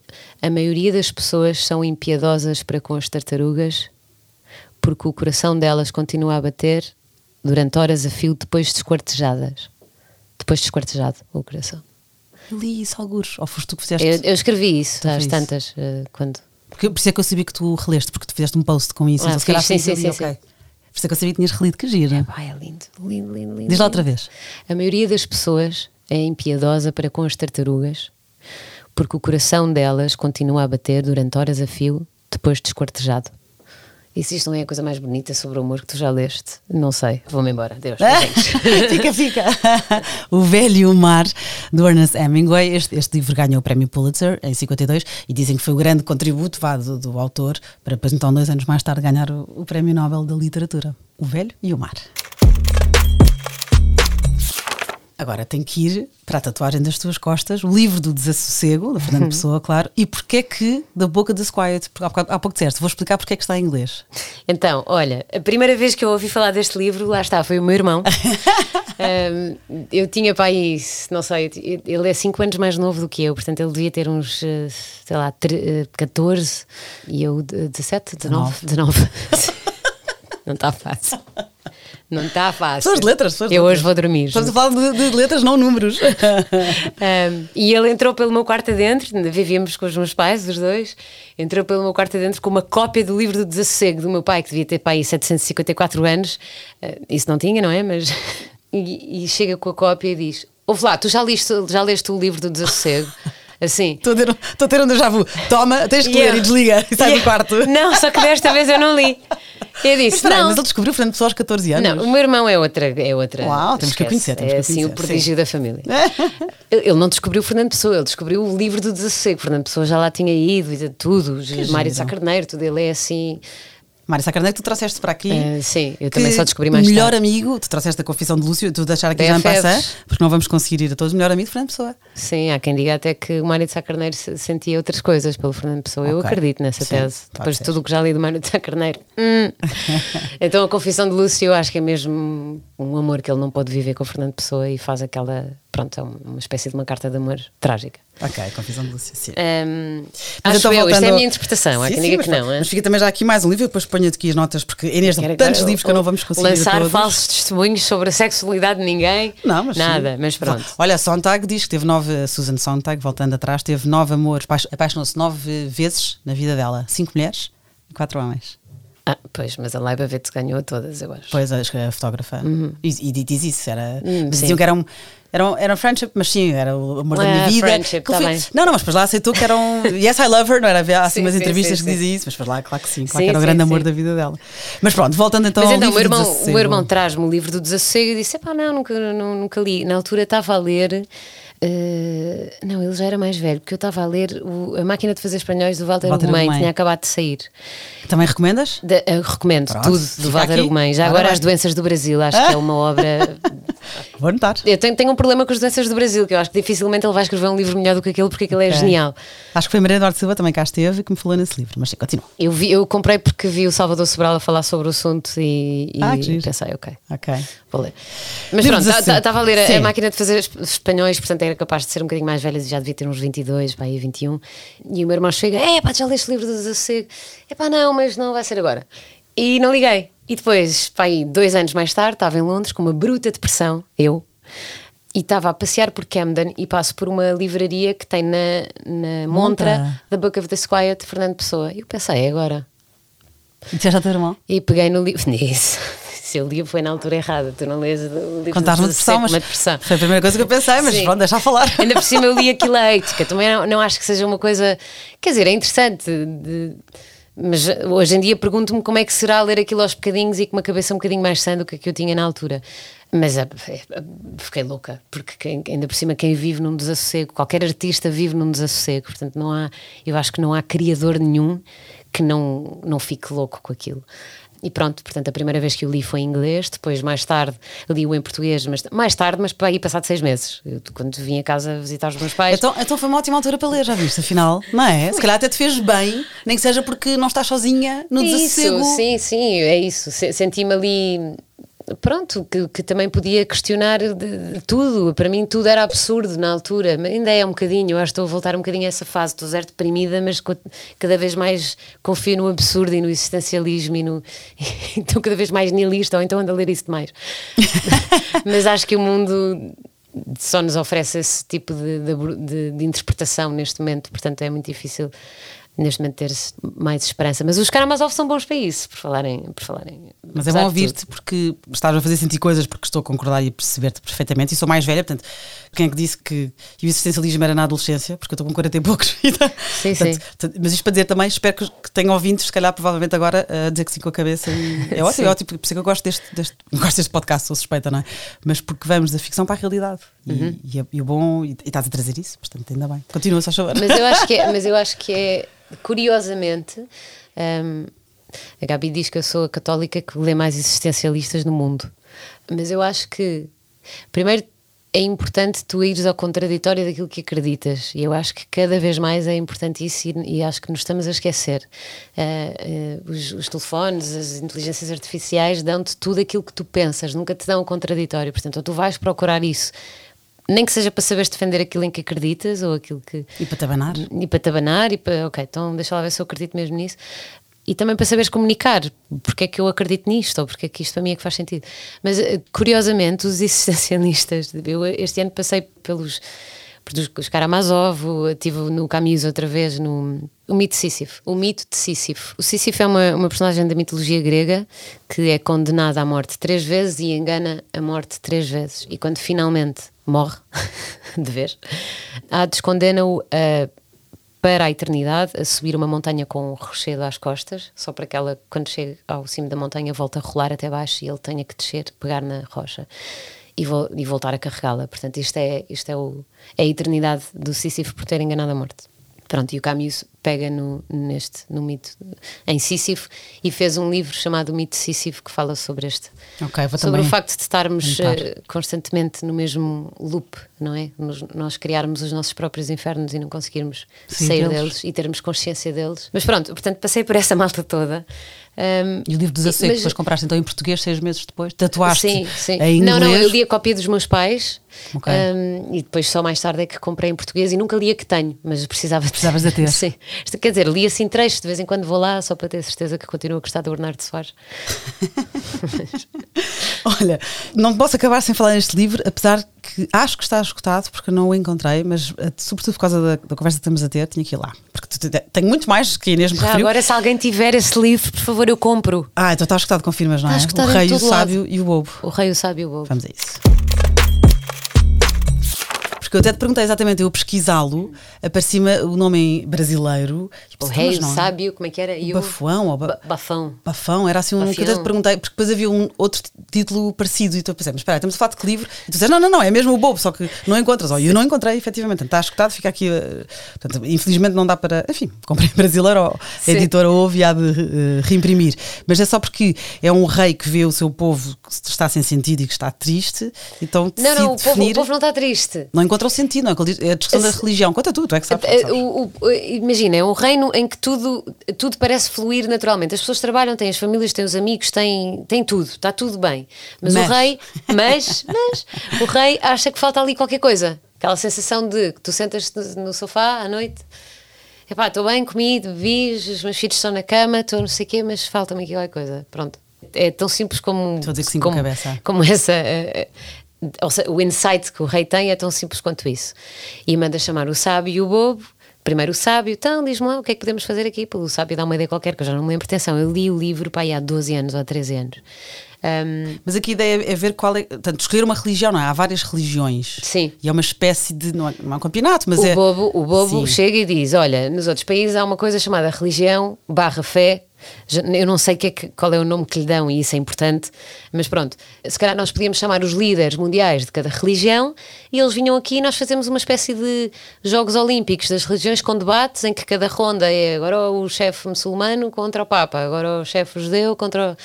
A maioria das pessoas são impiedosas para com as tartarugas porque o coração delas continua a bater durante horas a fio depois de esquartejadas. Depois de esquartejado o coração. Eu li isso, algures. Ou foste tu que fizeste. Eu, eu escrevi isso Tu às fez. tantas, eh, quando. Porque, por isso é que eu sabia que tu releste, porque tu fizeste um post com isso. Ah, então, se calhar fiz, sim, sim, sim, ok. Por isso é que eu sabia que tinhas relido, que gira. Ai, é lindo, lindo, lindo, lindo. Diz lá outra vez. A maioria das pessoas é impiedosa para com as tartarugas porque o coração delas continua a bater durante horas a fio depois de esquartejado. E se isto não é a coisa mais bonita sobre o amor que tu já leste? Não sei. Vou-me embora. Deus. fica, fica. o Velho e o Mar, do Ernest Hemingway. Este, este livro ganhou o prémio Pulitzer em 52 e dizem que foi o grande contributo vá, do, do autor para depois, então, dois anos mais tarde, ganhar o, o prémio Nobel da Literatura. O Velho e o Mar. Agora tem que ir para a tatuagem das tuas costas, o livro do desassossego, da Fernando Pessoa, claro. E porquê é que da boca of Quiet? Porque há pouco, há pouco disseste, vou explicar porque é que está em inglês. Então, olha, a primeira vez que eu ouvi falar deste livro, lá está, foi o meu irmão. um, eu tinha pai, não sei, ele é 5 anos mais novo do que eu, portanto ele devia ter uns, eh, sei lá, 14 e eu 17, 19, 19. não está fácil. Não está fácil. São as letras. São as eu letras. hoje vou dormir. Estamos a falar de, de letras, não números. um, e ele entrou pelo meu quarto adentro, vivíamos com os meus pais, os dois, entrou pelo meu quarto adentro com uma cópia do livro do Desassossego do meu pai, que devia ter pai 754 anos. Uh, isso não tinha, não é? Mas. e, e, chega com a cópia e diz: Ouve lá, tu já, liste, já leste o livro do Desassossego? Assim. Estou a ter um déjà vu. Toma, tens que ler e desliga e sai do quarto. Não, só que desta vez eu não li. Eu disse, mas, não. mas ele descobriu Fernando Pessoa aos 14 anos. Não, o meu irmão é outra. É outra Uau, temos que o conhecer. Temos é que assim conhecer, o prodígio sim. da família. ele não descobriu Fernando Pessoa, ele descobriu o livro do Desassossego. Fernando Pessoa já lá tinha ido e tudo. Mário de Sá Carneiro, tudo ele é assim. Mário Sacarneiro, tu trouxeste para aqui. Uh, sim, eu também só descobri mais o melhor tarde. amigo, tu trouxeste a confissão de Lúcio, tu deixar aqui já me passar, porque não vamos conseguir ir a todos. Melhor amigo de Fernando Pessoa. Sim, há quem diga até que o Mário de Sá Carneiro sentia outras coisas pelo Fernando Pessoa. Okay. Eu acredito nessa sim, tese. Depois de tudo o que já li do Mário de Sá Carneiro. Hum. então a confissão de Lúcio, eu acho que é mesmo um amor que ele não pode viver com o Fernando Pessoa e faz aquela. Pronto, é uma espécie de uma carta de amor trágica. Ok, confissão de sim. Um, acho então, eu, voltando... isto é a minha interpretação, há sim, quem sim, diga mas, que não. É? Mas fica também já aqui mais um livro, depois ponho aqui as notas, porque Inês tem tantos livros que não vamos conseguir Lançar falsos testemunhos sobre a sexualidade de ninguém, não, mas nada, sim. mas pronto. Olha, Sontag diz que teve nove, Susan Sontag, voltando atrás, teve nove amores, apaixonou-se nove vezes na vida dela, cinco mulheres e quatro homens. Ah, pois, mas a Leiba Vete ganhou todas, eu acho. Pois, acho que é a fotógrafa. Uhum. E, e, diz isso, era, Hum, diziam que era um, era um, era um friendship, mas sim, era o amor da Ah, minha vida. friendship, tá fui-. Não, não, mas depois lá aceitou que era um. Yes, I love her, não era? Havia assim Sim, umas sim, entrevistas sim, que dizia isso, mas depois lá, claro que sim, claro que era o grande amor da vida dela. Mas pronto, voltando então Mas ao então, o meu livro do irmão, o Desassossego. irmão traz-me o livro do Desassossego e disse: pá, não, nunca, nu- nunca li. Na altura estava a ler. Eh, não, ele já era mais velho, porque eu estava a ler o- A Máquina de Fazer Espanhóis do Walter, Walter Ugumem, tinha acabado de sair. Também recomendas? Da- eu recomendo Pronto, tudo do Walter. Ugumem. Já Ora agora. As Doenças do Brasil, acho que é uma obra. Vou anotar. Eu tenho, tenho um problema com as doenças do Brasil, que eu acho que dificilmente ele vai escrever um livro melhor do que aquele, porque aquele é Ok. genial. Acho que foi Maria Eduardo Silva também cá esteve que me falou nesse livro, mas sim, continua. Eu, vi, eu comprei porque vi o Salvador Sobral a falar sobre o assunto e, e Ah, pensei, ok, Ok. vou ler. Mas pronto, de- estava a ler a, a máquina de fazer es- espanhóis, portanto era capaz de ser um bocadinho mais velha, já devia ter uns 22, pá, aí 21. E o meu irmão chega, é pá, já leste o livro do Desassossego? É pá, não, mas não vai ser agora. E não liguei. E depois, pá, aí dois anos mais tarde, estava em Londres com uma bruta depressão, eu, e estava a passear por Camden e passo por uma livraria que tem na, na montra Montra. da Book of the Squire de Fernando Pessoa. E eu pensei, é agora. E disseste ao teu irmão? E peguei no livro. Nisso. Se eu li foi na altura errada, tu não lês o livro Contaste do uma depressão, mas depressão. foi a primeira coisa que eu pensei, mas Sim. pronto, deixa falar. Ainda por cima eu li aquilo a ética, também não, não acho que seja uma coisa. Quer dizer, é interessante, de- mas hoje em dia pergunto-me como é que será ler aquilo aos bocadinhos e com uma cabeça um bocadinho mais sã do que a que eu tinha na altura. Mas é, é, fiquei louca, porque quem- ainda por cima quem vive num desassossego, qualquer artista vive num desassossego, portanto não há, eu acho que não há criador nenhum que não, não fique louco com aquilo. E pronto, portanto, a primeira vez que eu li foi em inglês, depois mais tarde li-o em português, mas mais tarde, mas para aí passado seis meses, eu, quando vim a casa visitar os meus pais. Então, então foi uma ótima altura para ler, já viste, afinal, não é? Se calhar até te fez bem, nem que seja porque não estás sozinha no desassossego. Isso, sim, sim, é isso. Se- Senti-me ali. Pronto, que, que também podia questionar de- de tudo. Para mim, tudo era absurdo na altura. Ainda é um bocadinho. Eu acho que estou a voltar um bocadinho a essa fase. Estou zero deprimida, mas cada vez mais confio no absurdo e no existencialismo. E no... Estou cada vez mais nihilista, ou então ando a ler isso demais. mas acho que o mundo só nos oferece esse tipo de- de- de interpretação neste momento, portanto é muito difícil neste momento ter mais esperança. Mas os Karamazov são bons para isso, por falarem. Por falarem Mas é bom ouvir-te porque estás a fazer sentir coisas porque estou a concordar e a perceber-te perfeitamente e sou mais velha, portanto, quem é que disse que, o existencialismo era na adolescência? Porque eu estou com 40 e poucos. sim, portanto, sim. Mas isto para dizer também, espero que, que tenham ouvintes, se calhar provavelmente agora, a dizer que sim com a cabeça. E é ótimo, é ótimo, por isso é que eu gosto deste, deste, gosto deste podcast, sou suspeita, não é? Mas porque vamos da ficção para a realidade. Uhum. E, e, é, e, o bom, e, e, estás a trazer isso, portanto, ainda bem. Continua, só chover. Mas eu acho que é, mas eu acho que é curiosamente. Um, a Gabi diz que eu sou a católica que lê mais existencialistas no mundo. Mas eu acho que, primeiro, é importante tu ires ao contraditório daquilo que acreditas. E eu acho que cada vez mais é importante isso e, e acho que nos estamos a esquecer. Uh, uh, os, os, telefones, as inteligências artificiais dão-te tudo aquilo que tu pensas, nunca te dão o contraditório. Portanto, ou tu vais procurar isso nem que seja para saberes defender aquilo em que acreditas ou aquilo que. E para te abanar. E para te abanar e para. Ok, então deixa lá ver se eu acredito mesmo nisso. E também para saberes comunicar porque é que eu acredito nisto ou porque é que isto para mim é que faz sentido. Mas eh, curiosamente, os existencialistas, eu este ano passei pelos. Os Karamazov, estive no Camus outra vez no o mito de Sísifo. O mito de Sísifo. O Sísifo é uma, uma personagem da mitologia grega que é condenada à morte três vezes e engana a morte três vezes. E quando finalmente morre, de vez, Hades condena-o para a eternidade a subir uma montanha com um rochedo às costas, só para que ela, quando chegue ao cimo da montanha, volte a rolar até baixo e ele tenha que descer, pegar na rocha e, vo e voltar a carregá-la. Portanto, isto é, isto é, o, é a eternidade do Sísifo por ter enganado a morte. Pronto, e o Camus pega no, neste, no mito em Sísifo e fez um livro chamado O Mito de Sísifo que fala sobre este. Okay, sobre o facto de estarmos uh, constantemente no mesmo loop, não é? Nos, nós criarmos os nossos próprios infernos e não conseguirmos Sim, sair deles. deles e termos consciência deles. Mas pronto, portanto, passei por essa malta toda. Um, e o livro dos Aceiros, depois compraste então em português seis meses depois? Tatuaste sim, sim. em inglês? Não, não, eu li a cópia dos meus pais okay. um, e depois só mais tarde é que comprei em português e nunca li a que tenho, mas precisava de Precisavas de ter. sim. Quer dizer, li assim trechos, de vez em quando vou lá só para ter certeza que continuo a gostar do Bernardo Soares. Olha, não posso acabar sem falar neste livro, apesar que acho que está escutado porque não o encontrei, mas eh, sobretudo por causa da, da conversa que estamos a ter, tinha que ir lá. Porque tenho muito mais que a Inês me Já, referiu. Agora, se alguém tiver esse livro, por favor, eu compro. Ah, então está escutado, confirmas, não é? Está o Rei, o Sábio e o Bobo. O Rei, o Sábio e o Bobo. Vamos a isso. Porque eu até te perguntei exatamente, eu pesquisá-lo, aparecia o nome brasileiro. O rei, o sábio, como é que era? E Bafão ou ba... Bafão. Bafão, era assim um. Que eu até te perguntei, porque depois havia um outro título parecido e tu pensei, mas espera, estamos a falar de que livro? E tu dizes, não, não, não, é mesmo o bobo, só que não encontras. E eu não encontrei, efetivamente. Está escutado, fica aqui. Uh, portanto, infelizmente não dá para. Enfim, comprei brasileiro, ou a editora ouve e há de uh, reimprimir. Mas é só porque é um rei que vê o seu povo que está sem sentido e que está triste, então. Não, não, o povo, o povo não está triste. Não encontra o sentido, não é? É a discussão da religião. Conta tu, tu é que sabes. sabes. O, o, imagina, é um reino em que tudo, tudo parece fluir naturalmente. As pessoas trabalham, têm as famílias, têm os amigos, têm, têm tudo, está tudo bem. Mas, mas. o rei, mas, mas, o rei acha que falta ali qualquer coisa. Aquela sensação de que tu sentas no sofá à noite. Epá, estou bem, comi, bebi, os meus filhos estão na cama, estou não sei o quê, mas falta-me aqui qualquer coisa. Pronto. É tão simples como. Como. Como essa. Seja, o insight que o rei tem é tão simples quanto isso. E manda chamar o sábio e o bobo. Primeiro o sábio, então diz-me lá o que é que podemos fazer aqui. O sábio dá uma ideia qualquer, que eu já não me lembro. Atenção, eu li o livro para aí há 12 anos ou 13 anos. Um, Mas aqui a ideia é ver qual é. Portanto, escolher uma religião, não é? Há várias religiões. Sim. E é uma espécie de. Não é, não é um campeonato, mas o é. Bobo, o bobo Sim. chega e diz: Olha, nos outros países há uma coisa chamada religião barra fé eu não sei que é que, qual é o nome que lhe dão e isso é importante, mas pronto, se calhar nós podíamos chamar os líderes mundiais de cada religião e eles vinham aqui e nós fazemos uma espécie de Jogos Olímpicos das religiões com debates em que cada ronda é agora o chefe muçulmano contra o Papa, agora o chefe judeu contra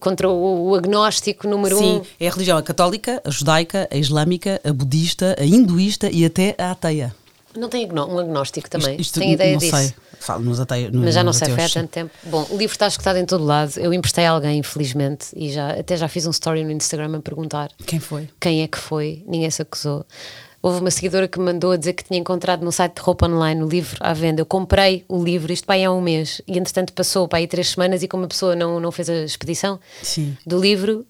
contra o, agnóstico número Sim, um. Sim, é a religião a católica, a judaica, a islâmica, a budista, a hinduísta e até a ateia. Não tem um agnóstico também? Isto, isto tem ideia não disso? Sei. Falo nos ateus. Mas já não sei, foi há tanto tempo. Bom, o livro está escutado em todo lado. Eu emprestei a alguém, infelizmente, e já, até já fiz um story no Instagram a perguntar quem foi. Quem é que foi? Ninguém se acusou. Houve uma seguidora que me mandou a dizer que tinha encontrado no site de roupa online o livro à venda. Eu comprei o livro, isto pai há um mês, e entretanto passou para aí três semanas e como a pessoa não, não fez a expedição Sim. do livro,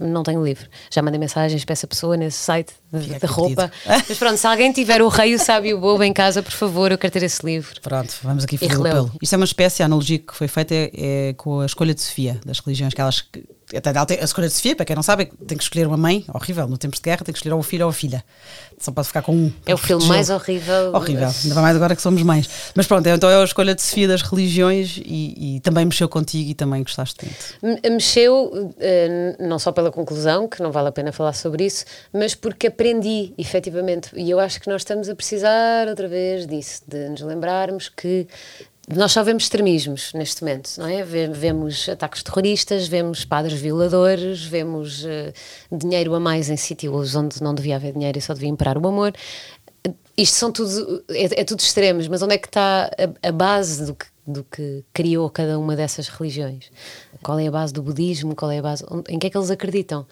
não tenho o livro. Já mandei mensagens para essa pessoa nesse site de, de roupa. Mas pronto, se alguém tiver o rei, o sábio e o bobo em casa, por favor, eu quero ter esse livro. Pronto, vamos aqui fazer o apelo. Isto é uma espécie, a analogia que foi feita é, é com a escolha de Sofia, das religiões que elas. Até a escolha de Sofia, para quem não sabe, tem que escolher uma mãe, horrível, no tempos de guerra, tem que escolher ou o filho ou a filha. Só pode ficar com um. É o filme mais horrível. Horrível, ainda mais agora que somos mães. Mas pronto, então é a escolha de Sofia das religiões e, e também mexeu contigo e também gostaste tanto. Me- Mexeu, eh, não só pela conclusão, que não vale a pena falar sobre isso, mas porque aprendi, efetivamente. E eu acho que nós estamos a precisar outra vez disso, de nos lembrarmos que nós só vemos extremismos neste momento, não é? Ve- Vemos ataques terroristas, vemos padres violadores, vemos eh, dinheiro a mais em sítios onde não devia haver dinheiro e só devia imperar o amor. Isto são tudo, é, é tudo extremos, mas onde é que está a, a base do que, do que criou cada uma dessas religiões? Qual é a base do budismo? Qual é a base? Em que é que eles acreditam?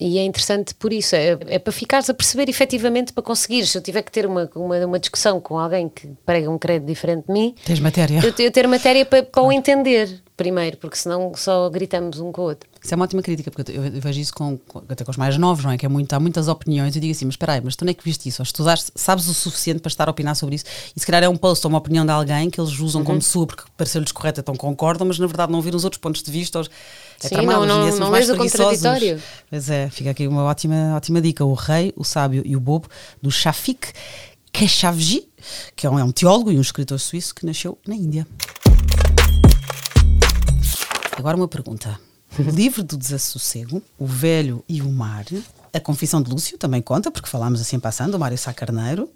E é interessante por isso, é, é para ficares a perceber efetivamente, para conseguires. Se eu tiver que ter uma, uma, uma discussão com alguém que prega um credo diferente de mim, Tens matéria. eu, eu ter matéria para, para o entender primeiro, porque senão só gritamos um com o outro. Isso é uma ótima crítica, porque eu, vejo isso com, com- até com os mais novos, não é? Que é muito, há muitas opiniões. Eu digo assim, mas espera aí, mas tu onde é que viste isso? Ou estudaste, sabes o suficiente para estar a opinar sobre isso? E se calhar é um post ou uma opinião de alguém que eles usam Uhum. como sua, porque pareceu-lhes correta, então concordam, mas na verdade não viram os outros pontos de vista. Os, é Sim, tramado, não- não- não mais o contraditório. Pois é, fica aqui uma ótima, ótima dica. O Rei, o Sábio e o Bobo, do Shafik Keshavji, que é um, é um teólogo e um escritor suíço que nasceu na Índia. Agora uma pergunta. O livro do desassossego, O Velho e o Mar, A Confissão de Lúcio, também conta, porque falámos assim passando, o Mário Sá Carneiro.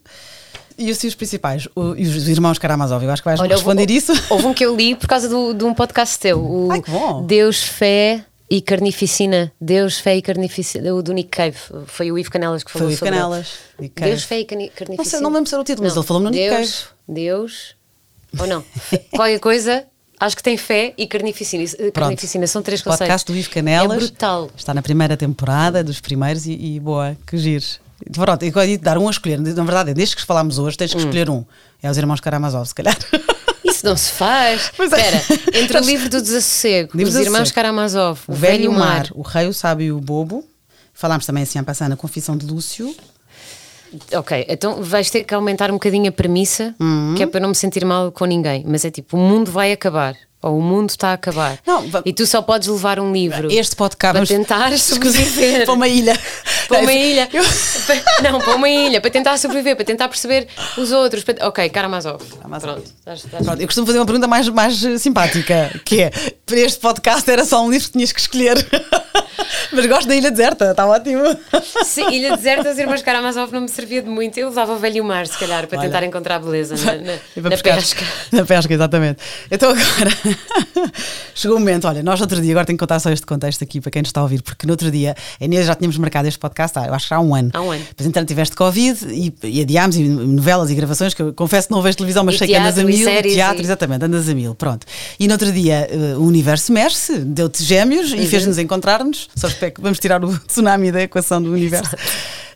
E os seus principais, o- e os irmãos Karamazov, eu acho que vais Olha, responder houve, isso. Houve um que eu li por causa do, de um podcast teu. O Ai, que bom. Deus, Fé e Carnificina. Deus, Fé e Carnificina. O do Nick Cave. Foi o Ivo Canelas que Foi falou o Ivo sobre Canelas, Cave. Deus, Fé e Carni- Carnificina. Não sei, não lembro se era o título, mas ele falou-me no Nick Deus, Deus, ou não? Qualquer coisa, acho que tem Fé e Carnificina. Isso- Carnificina são três conceitos. Podcast do Ivo Canelas. É brutal. Está na primeira temporada, dos primeiros, e, e boa, que giro. Pronto, eu ia dar um a escolher. Na verdade, é desde que falámos hoje, tens que Hum. escolher um. É os irmãos Karamazov, se calhar. Isso não se faz. É. Espera, entre o livro do desassossego, Livro os do irmãos. Karamazov, O Velho e o Mar, o Rei, o Sábio e o Bobo. Falámos também assim a passar na Confissão de Lúcio. Ok, então vais ter que aumentar um bocadinho a premissa, Uhum. que é para não me sentir mal com ninguém. Mas é tipo, o mundo vai acabar. Ou o mundo está a acabar. Não, e tu só podes levar um livro Este podcast. para tentar sobreviver. para uma ilha. Para uma ilha. Eu- Não, para uma ilha, para tentar sobreviver, para tentar perceber os outros. para- Ok, Karamazov. Karamazov. Pronto. estás- estás- Pronto, eu costumo fazer uma pergunta mais, mais simpática, que é, para este podcast era só um livro que tinhas que escolher. Mas gosto da Ilha Deserta, está ótimo. Sim, Ilha Deserta, os irmãos Karamazov não me servia de muito. Eu o velho mar, se calhar, para Olha. tentar encontrar beleza na, na- na pesca. Na pesca, exatamente. Então agora chegou o momento. Olha, nós outro dia, agora tenho que contar só este contexto aqui para quem nos está a ouvir, porque no outro dia, a Inês já tínhamos marcado este podcast, há, eu acho que há um ano. Há um ano. Mas então tiveste Covid e, e adiámos, e novelas e gravações, que eu confesso que não vejo televisão, mas E sei que andas a teatro, mil. séries, teatro, e- exatamente, andas a mil. Pronto. E no outro dia eh, o universo mexe-se, deu-te gêmeos Uhum. e fez-nos encontrar-nos. Só que vamos tirar o tsunami da equação do universo.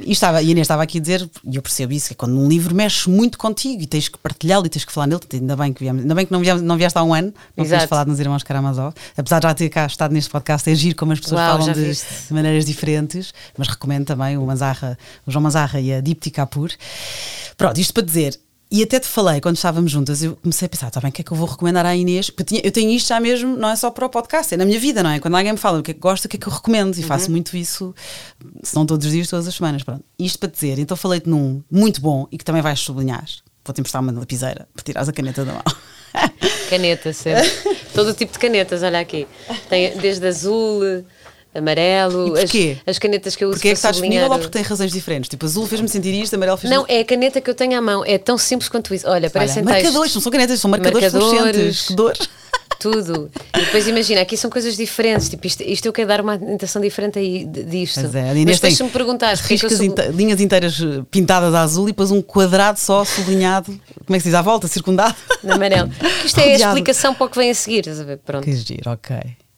E, estava, e a Inês estava aqui a dizer, e eu percebo isso, que é quando um livro mexe muito contigo e tens que partilhá-lo e tens que falar nele, ainda bem que, viemos, ainda bem que não, viemos, não vieste há um ano, não Exato. falado nos Irmãos Karamazov, apesar de já ter cá estado neste podcast, é giro como as pessoas Uau, falam de, de maneiras diferentes, mas recomendo também o, Manzarra, o João Manzarra e a Dipti Kapur. Pronto, isto para dizer, e até te falei quando estávamos juntas, eu comecei a pensar, está bem, o que é que eu vou recomendar à Inês? Porque eu, tenho isto já mesmo, não é só para o podcast, é na minha vida, não é? Quando alguém me fala o que é que gosta, o que é que eu recomendo, e Uhum. faço muito isso, se não todos os dias, todas as semanas. Pronto, isto para dizer, então falei-te num muito bom e que também vais sublinhar. Vou-te emprestar uma lapiseira para tirares a caneta da mão. Caneta, sempre. Todo tipo de canetas, olha aqui. Tem desde azul, amarelo, E as, porquê? as canetas que eu uso Porque é que está disponível ou porque tem razões diferentes? Tipo, azul fez-me sentir isto, amarelo fez-me Não, é a caneta que eu tenho à mão. É tão simples quanto isso. Olha, parecem Olha, textos. marcadores, não são canetas, são marcadores, Marcadores. Que dor. Tudo. E depois imagina, aqui são coisas diferentes. Tipo, isto, isto eu quero dar uma intenção diferente aí disto. É, a Mas Inês depois tem se me perguntares porque é riscas inte- linhas inteiras eh, pintadas a azul e depois um quadrado só sublinhado, como é que se diz, à volta, circundado. na amarelo. Isto é a Rodeado. explicação para o que vem a seguir. estás a ver? Pronto. Que giro, ok.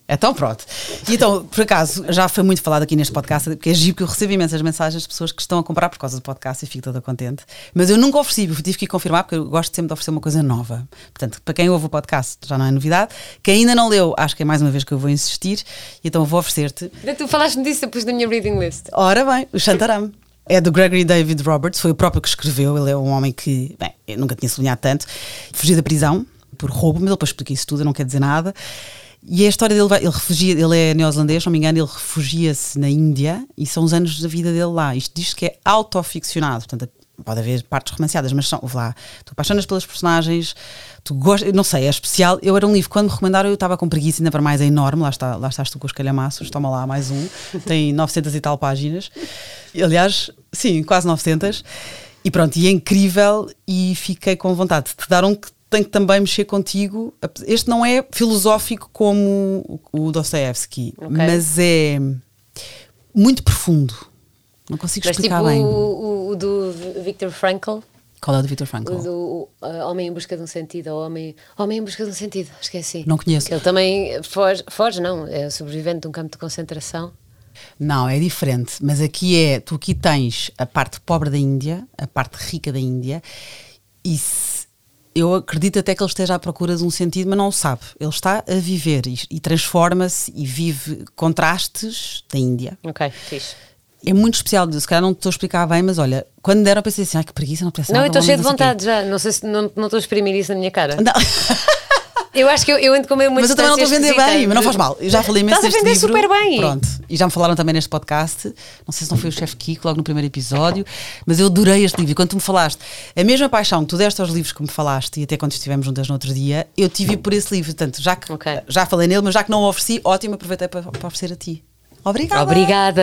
Então pronto. E então, por acaso, já foi muito falado aqui neste podcast, porque é giro que eu recebo imensas mensagens de pessoas que estão a comprar por causa do podcast e fico toda contente. Mas eu nunca ofereci, eu tive que ir confirmar, porque eu gosto sempre de oferecer uma coisa nova. Portanto, para quem ouve o podcast já não é novidade. Quem ainda não leu, acho que é mais uma vez que eu vou insistir, e então vou oferecer-te. Tu falaste-me disso depois da minha reading list. Ora bem, o Shantaram. É do Gregory David Roberts, foi o próprio que escreveu. Ele é um homem que, bem, eu nunca tinha sublinhado tanto. Fugiu da prisão por roubo, mas ele depois explica isso tudo, não quer dizer nada. E a história dele, vai, ele refugia, ele é neozelandês, não me engano, ele refugia-se na Índia e são os anos da vida dele lá. Isto diz que é autoficcionado, portanto, pode haver partes romanceadas, mas são, lá, tu apaixonas pelas personagens, tu gostas, não sei, é especial. Eu era um livro, quando me recomendaram, eu estava com preguiça, ainda para mais, é enorme, lá, está, lá estás tu com os calhamaços, toma lá mais um, tem 900 e tal páginas. Aliás, sim, quase 900. E pronto, e é incrível e fiquei com vontade de te dar um que tem que também mexer contigo. Este não é filosófico como o Dostoevsky, okay. mas é muito profundo. Não consigo mas explicar tipo bem. O, o, do Viktor Frankl. Qual é o do Viktor Frankl? O do uh, Homem em Busca de um Sentido, ou Homem, Homem em Busca de um Sentido, esqueci. Não conheço. Ele também foge, foge, não, é sobrevivente de um campo de concentração. Não, é diferente, mas aqui é, tu aqui tens a parte pobre da Índia, a parte rica da Índia, e se, eu acredito até que ele esteja à procura de um sentido, mas não o sabe. Ele está a viver e, e transforma-se e vive contrastes da Índia. Ok, fixe. É muito especial, se calhar não estou a explicar bem, mas olha, quando deram, pensei assim, ai que preguiça, não parece Não, eu estou cheio de vontade já, não sei se não, não estou a exprimir isso na minha cara. Não. Eu acho que eu, eu ando com meio Mas eu também não estou a vender bem, mas não faz mal. Eu já falei imenso Estás a vender livro. super bem. Pronto. E já me falaram também neste podcast. Não sei se não foi o chefe Kiko logo no primeiro episódio, mas eu adorei este livro. E quando tu me falaste, a mesma paixão que tu deste aos livros que me falaste, e até quando estivemos juntas no outro dia, eu tive por esse livro. Portanto, já que okay. já falei nele, mas já que não o ofereci, ótimo, aproveitei para, para oferecer a ti. Obrigada. Obrigada.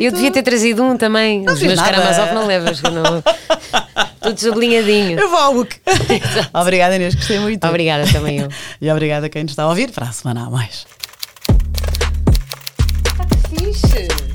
Eu devia ter trazido um também. Não Os meus Karamazov não levas. Não... Tudo sublinhadinho. Eu vou ao book. obrigada, Inês. Gostei muito. Obrigada também eu. e obrigada a quem nos está a ouvir. Para a semana a mais. Que fixe.